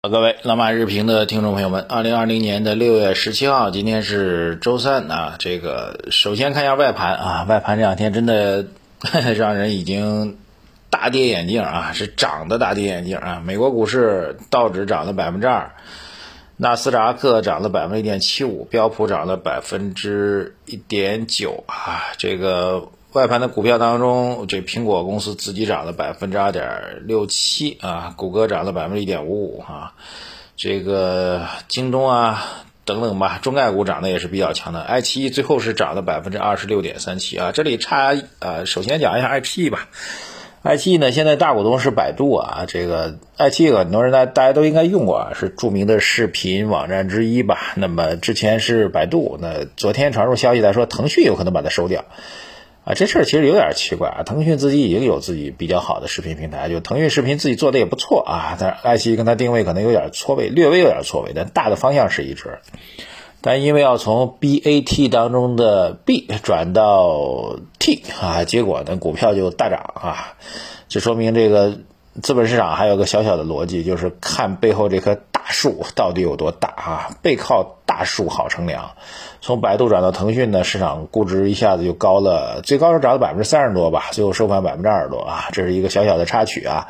各位老马日评的听众朋友们，二零二零年的六月十七号，今天是周三啊。这个首先看一下外盘啊，外盘这两天真的 让人已经大跌眼镜啊，是涨的大跌眼镜啊。美国股市道指涨了百分之二，纳斯达克涨了百分之一点七五，标普涨了百分之一点九啊。这个。外盘的股票当中，这苹果公司自己涨了百分之二点六七啊，谷歌涨了百分之一点五五啊，这个京东啊等等吧，中概股涨的也是比较强的。爱奇艺最后是涨了百分之二十六点三七啊，这里差啊，首先讲一下爱奇艺吧。爱奇艺呢，现在大股东是百度啊，这个爱奇艺很多人大大家都应该用过啊，是著名的视频网站之一吧。那么之前是百度，那昨天传出消息来说，腾讯有可能把它收掉。啊，这事儿其实有点奇怪啊！腾讯自己已经有自己比较好的视频平台，就腾讯视频自己做的也不错啊。但是爱奇艺跟它定位可能有点错位，略微有点错位，但大的方向是一致。但因为要从 BAT 当中的 B 转到 T 啊，结果呢股票就大涨啊，这说明这个资本市场还有个小小的逻辑，就是看背后这棵大树到底有多大啊，背靠。大树好乘凉，从百度转到腾讯呢，市场估值一下子就高了，最高是涨了百分之三十多吧，最后收盘百分之二十多啊，这是一个小小的插曲啊，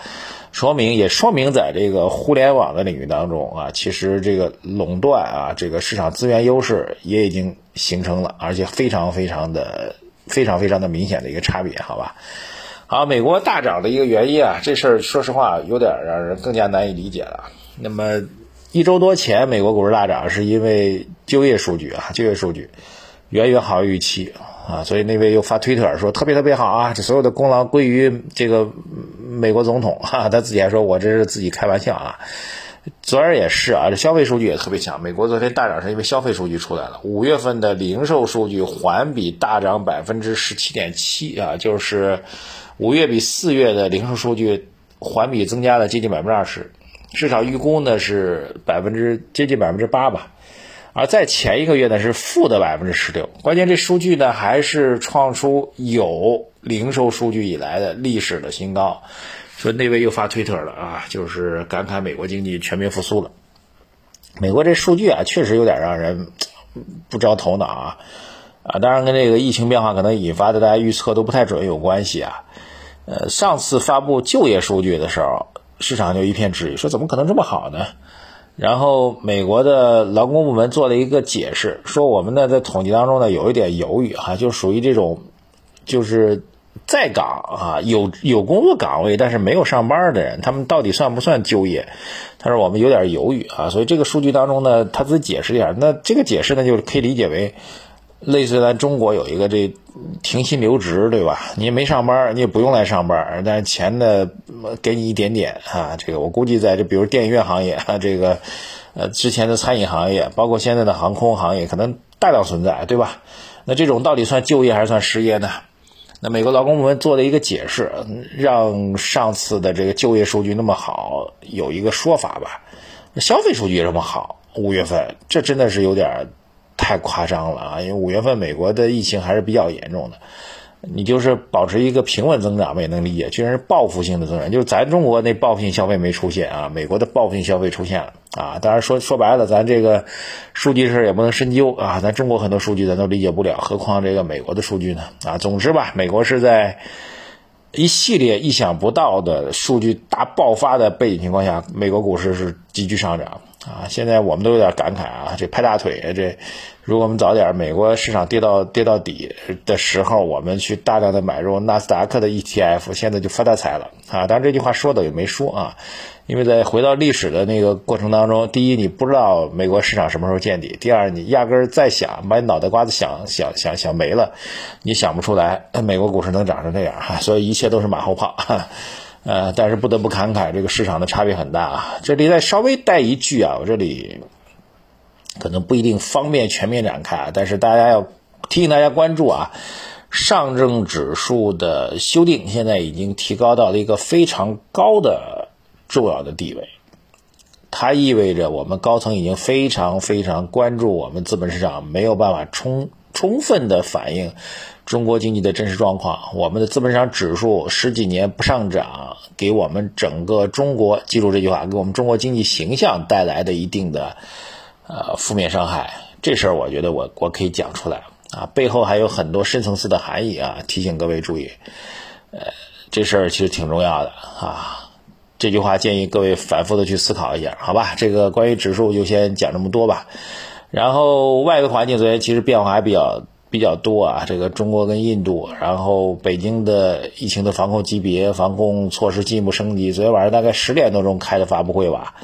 说明也说明在这个互联网的领域当中啊，其实这个垄断啊，这个市场资源优势也已经形成了，而且非常非常的非常非常的明显的一个差别，好吧？好，美国大涨的一个原因啊，这事儿说实话有点让人更加难以理解了。那么。一周多前，美国股市大涨，是因为就业数据啊，就业数据远远好于预期啊，所以那位又发推特说特别特别好啊，这所有的功劳归于这个美国总统哈，他自己还说我这是自己开玩笑啊。昨儿也是啊，这消费数据也特别强，美国昨天大涨是因为消费数据出来了，五月份的零售数据环比大涨百分之十七点七啊，就是五月比四月的零售数据环比增加了接近百分之二十。市场预估呢是百分之接近百分之八吧，而在前一个月呢是负的百分之十六。关键这数据呢还是创出有零售数据以来的历史的新高。说那位又发推特了啊，就是感慨美国经济全面复苏了。美国这数据啊确实有点让人不着头脑啊啊，当然跟这个疫情变化可能引发的大家预测都不太准有关系啊。呃，上次发布就业数据的时候。市场就一片质疑，说怎么可能这么好呢？然后美国的劳工部门做了一个解释，说我们呢在统计当中呢有一点犹豫哈，就属于这种就是在岗啊有有工作岗位但是没有上班的人，他们到底算不算就业？他说我们有点犹豫啊，所以这个数据当中呢，他自己解释一下，那这个解释呢就是可以理解为。类似咱中国有一个这停薪留职，对吧？你也没上班，你也不用来上班，但是钱呢给你一点点啊。这个我估计在这，比如电影院行业啊，这个呃之前的餐饮行业，包括现在的航空行业，可能大量存在，对吧？那这种到底算就业还是算失业呢？那美国劳工部门做的一个解释，让上次的这个就业数据那么好，有一个说法吧。消费数据也这么好，五月份这真的是有点。太夸张了啊！因为五月份美国的疫情还是比较严重的，你就是保持一个平稳增长，我也能理解。居然是报复性的增长，就是咱中国那报复性消费没出现啊，美国的报复性消费出现了啊。当然说说白了，咱这个数据事也不能深究啊，咱中国很多数据咱都理解不了，何况这个美国的数据呢？啊，总之吧，美国是在一系列意想不到的数据大爆发的背景情况下，美国股市是急剧上涨。啊，现在我们都有点感慨啊，这拍大腿，这如果我们早点美国市场跌到跌到底的时候，我们去大量的买入纳斯达克的 ETF，现在就发大财了啊！当然这句话说的也没说啊，因为在回到历史的那个过程当中，第一你不知道美国市场什么时候见底，第二你压根儿再想把你脑袋瓜子想想想想没了，你想不出来美国股市能涨成这样哈，所以一切都是马后炮哈。呃，但是不得不感慨，这个市场的差别很大啊。这里再稍微带一句啊，我这里可能不一定方便全面展开啊，但是大家要提醒大家关注啊，上证指数的修订现在已经提高到了一个非常高的重要的地位，它意味着我们高层已经非常非常关注我们资本市场没有办法冲。充分的反映中国经济的真实状况。我们的资本市场指数十几年不上涨，给我们整个中国，记住这句话，给我们中国经济形象带来的一定的呃负面伤害。这事儿我觉得我我可以讲出来啊，背后还有很多深层次的含义啊，提醒各位注意。呃，这事儿其实挺重要的啊。这句话建议各位反复的去思考一下，好吧？这个关于指数就先讲这么多吧。然后外围环境昨天其实变化还比较比较多啊，这个中国跟印度，然后北京的疫情的防控级别、防控措施进一步升级。昨天晚上大概十点多钟开的发布会吧，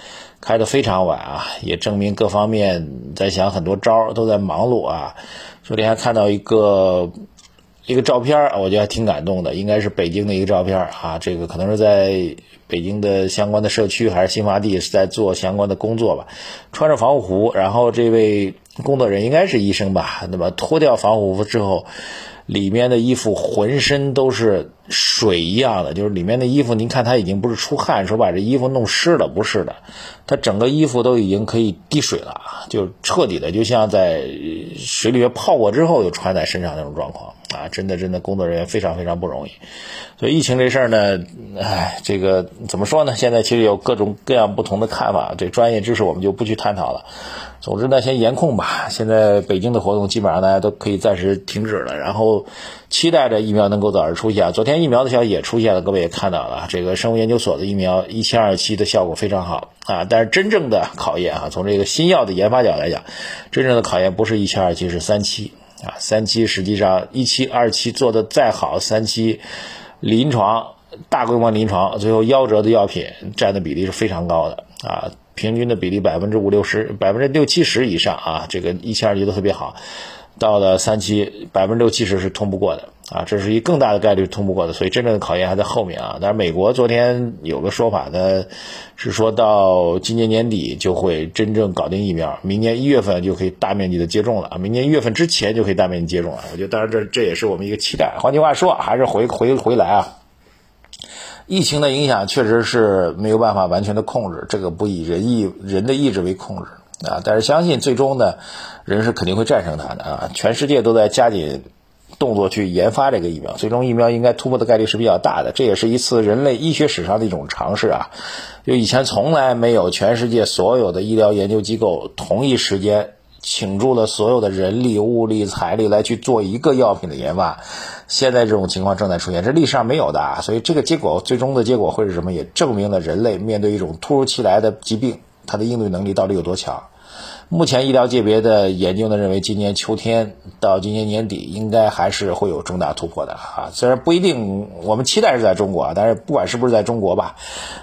开的非常晚啊，也证明各方面在想很多招都在忙碌啊。昨天还看到一个。一个照片我觉得还挺感动的，应该是北京的一个照片啊，这个可能是在北京的相关的社区还是新发地是在做相关的工作吧，穿着防护服，然后这位工作人员应该是医生吧，那么脱掉防护服之后，里面的衣服浑身都是水一样的，就是里面的衣服，您看他已经不是出汗，说把这衣服弄湿了，不是的，他整个衣服都已经可以滴水了，就彻底的就像在水里面泡过之后又穿在身上那种状况。啊，真的，真的，工作人员非常非常不容易。所以疫情这事儿呢，哎，这个怎么说呢？现在其实有各种各样不同的看法，这专业知识我们就不去探讨了。总之呢，先严控吧。现在北京的活动基本上大家都可以暂时停止了，然后期待着疫苗能够早日出现。昨天疫苗的消息也出现了，各位也看到了，这个生物研究所的疫苗一七二期的效果非常好啊。但是真正的考验啊，从这个新药的研发角来讲，真正的考验不是一七二期，是三期。啊，三期实际上一期、二期做的再好，三期临床大规模临床，最后夭折的药品占的比例是非常高的啊，平均的比例百分之五六十、百分之六七十以上啊，这个一期、二期都特别好，到了三期，百分之六七十是通不过的。啊，这是一更大的概率通不过的，所以真正的考验还在后面啊。但是美国昨天有个说法呢，是说到今年年底就会真正搞定疫苗，明年一月份就可以大面积的接种了啊。明年一月份之前就可以大面积接种了。我觉得，当然这这也是我们一个期待。换句话说，还是回回回来啊，疫情的影响确实是没有办法完全的控制，这个不以人意人的意志为控制啊。但是相信最终呢，人是肯定会战胜它的啊。全世界都在加紧。动作去研发这个疫苗，最终疫苗应该突破的概率是比较大的。这也是一次人类医学史上的一种尝试啊！就以前从来没有全世界所有的医疗研究机构同一时间倾注了所有的人力、物力、财力来去做一个药品的研发。现在这种情况正在出现，这历史上没有的啊！所以这个结果最终的结果会是什么？也证明了人类面对一种突如其来的疾病，它的应对能力到底有多强。目前医疗界别的研究呢，认为今年秋天到今年年底应该还是会有重大突破的啊。虽然不一定，我们期待是在中国啊，但是不管是不是在中国吧，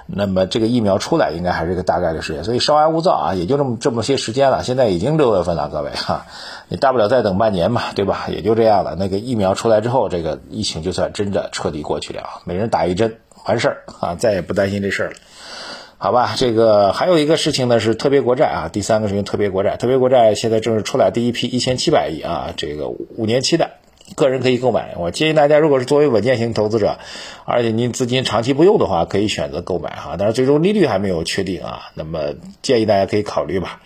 那么这个疫苗出来应该还是一个大概率事件。所以稍安勿躁啊，也就这么这么些时间了。现在已经六月份了，各位哈，你大不了再等半年嘛，对吧？也就这样了。那个疫苗出来之后，这个疫情就算真的彻底过去了，每人打一针完事儿啊，再也不担心这事儿了。好吧，这个还有一个事情呢，是特别国债啊。第三个事情，特别国债，特别国债现在正是出来第一批一千七百亿啊，这个五年期的，个人可以购买。我建议大家，如果是作为稳健型投资者，而且您资金长期不用的话，可以选择购买哈。但是最终利率还没有确定啊，那么建议大家可以考虑吧。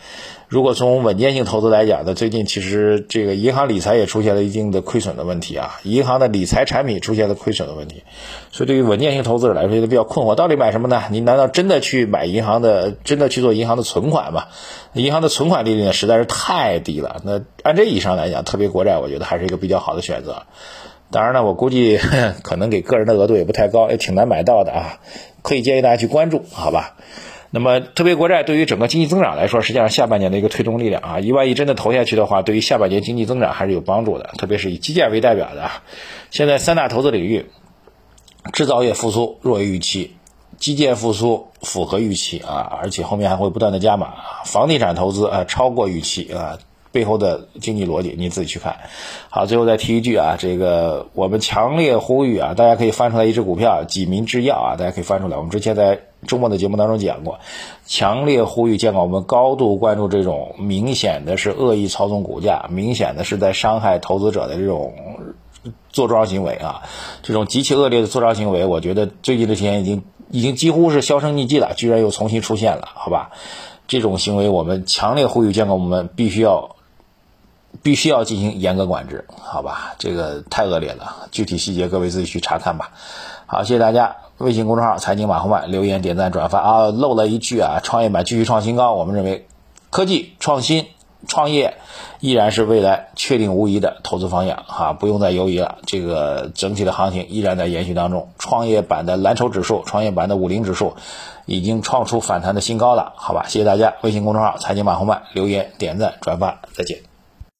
如果从稳健性投资来讲呢，最近其实这个银行理财也出现了一定的亏损的问题啊，银行的理财产品出现了亏损的问题，所以对于稳健性投资者来说觉得比较困惑，到底买什么呢？你难道真的去买银行的，真的去做银行的存款吗？银行的存款利率呢实在是太低了，那按这意义上来讲，特别国债我觉得还是一个比较好的选择。当然呢，我估计 可能给个人的额度也不太高，也挺难买到的啊，可以建议大家去关注，好吧？那么，特别国债对于整个经济增长来说，实际上下半年的一个推动力量啊，一万亿真的投下去的话，对于下半年经济增长还是有帮助的。特别是以基建为代表的，现在三大投资领域，制造业复苏弱于预期，基建复苏符合预期啊，而且后面还会不断的加码，房地产投资啊超过预期啊。背后的经济逻辑，你自己去看。好，最后再提一句啊，这个我们强烈呼吁啊，大家可以翻出来一只股票，济民制药啊，大家可以翻出来。我们之前在周末的节目当中讲过，强烈呼吁监管我们高度关注这种明显的是恶意操纵股价，明显的是在伤害投资者的这种做庄行为啊，这种极其恶劣的做庄行为，我觉得最近这些年已经已经几乎是销声匿迹了，居然又重新出现了，好吧？这种行为我们强烈呼吁监管我们必须要。必须要进行严格管制，好吧？这个太恶劣了，具体细节各位自己去查看吧。好，谢谢大家。微信公众号财经马红漫留言点赞转发啊，漏了一句啊，创业板继续创新高，我们认为科技创新创业依然是未来确定无疑的投资方向哈，不用再犹豫了。这个整体的行情依然在延续当中，创业板的蓝筹指数、创业板的五零指数已经创出反弹的新高了，好吧？谢谢大家。微信公众号财经马红漫留言点赞转发，再见。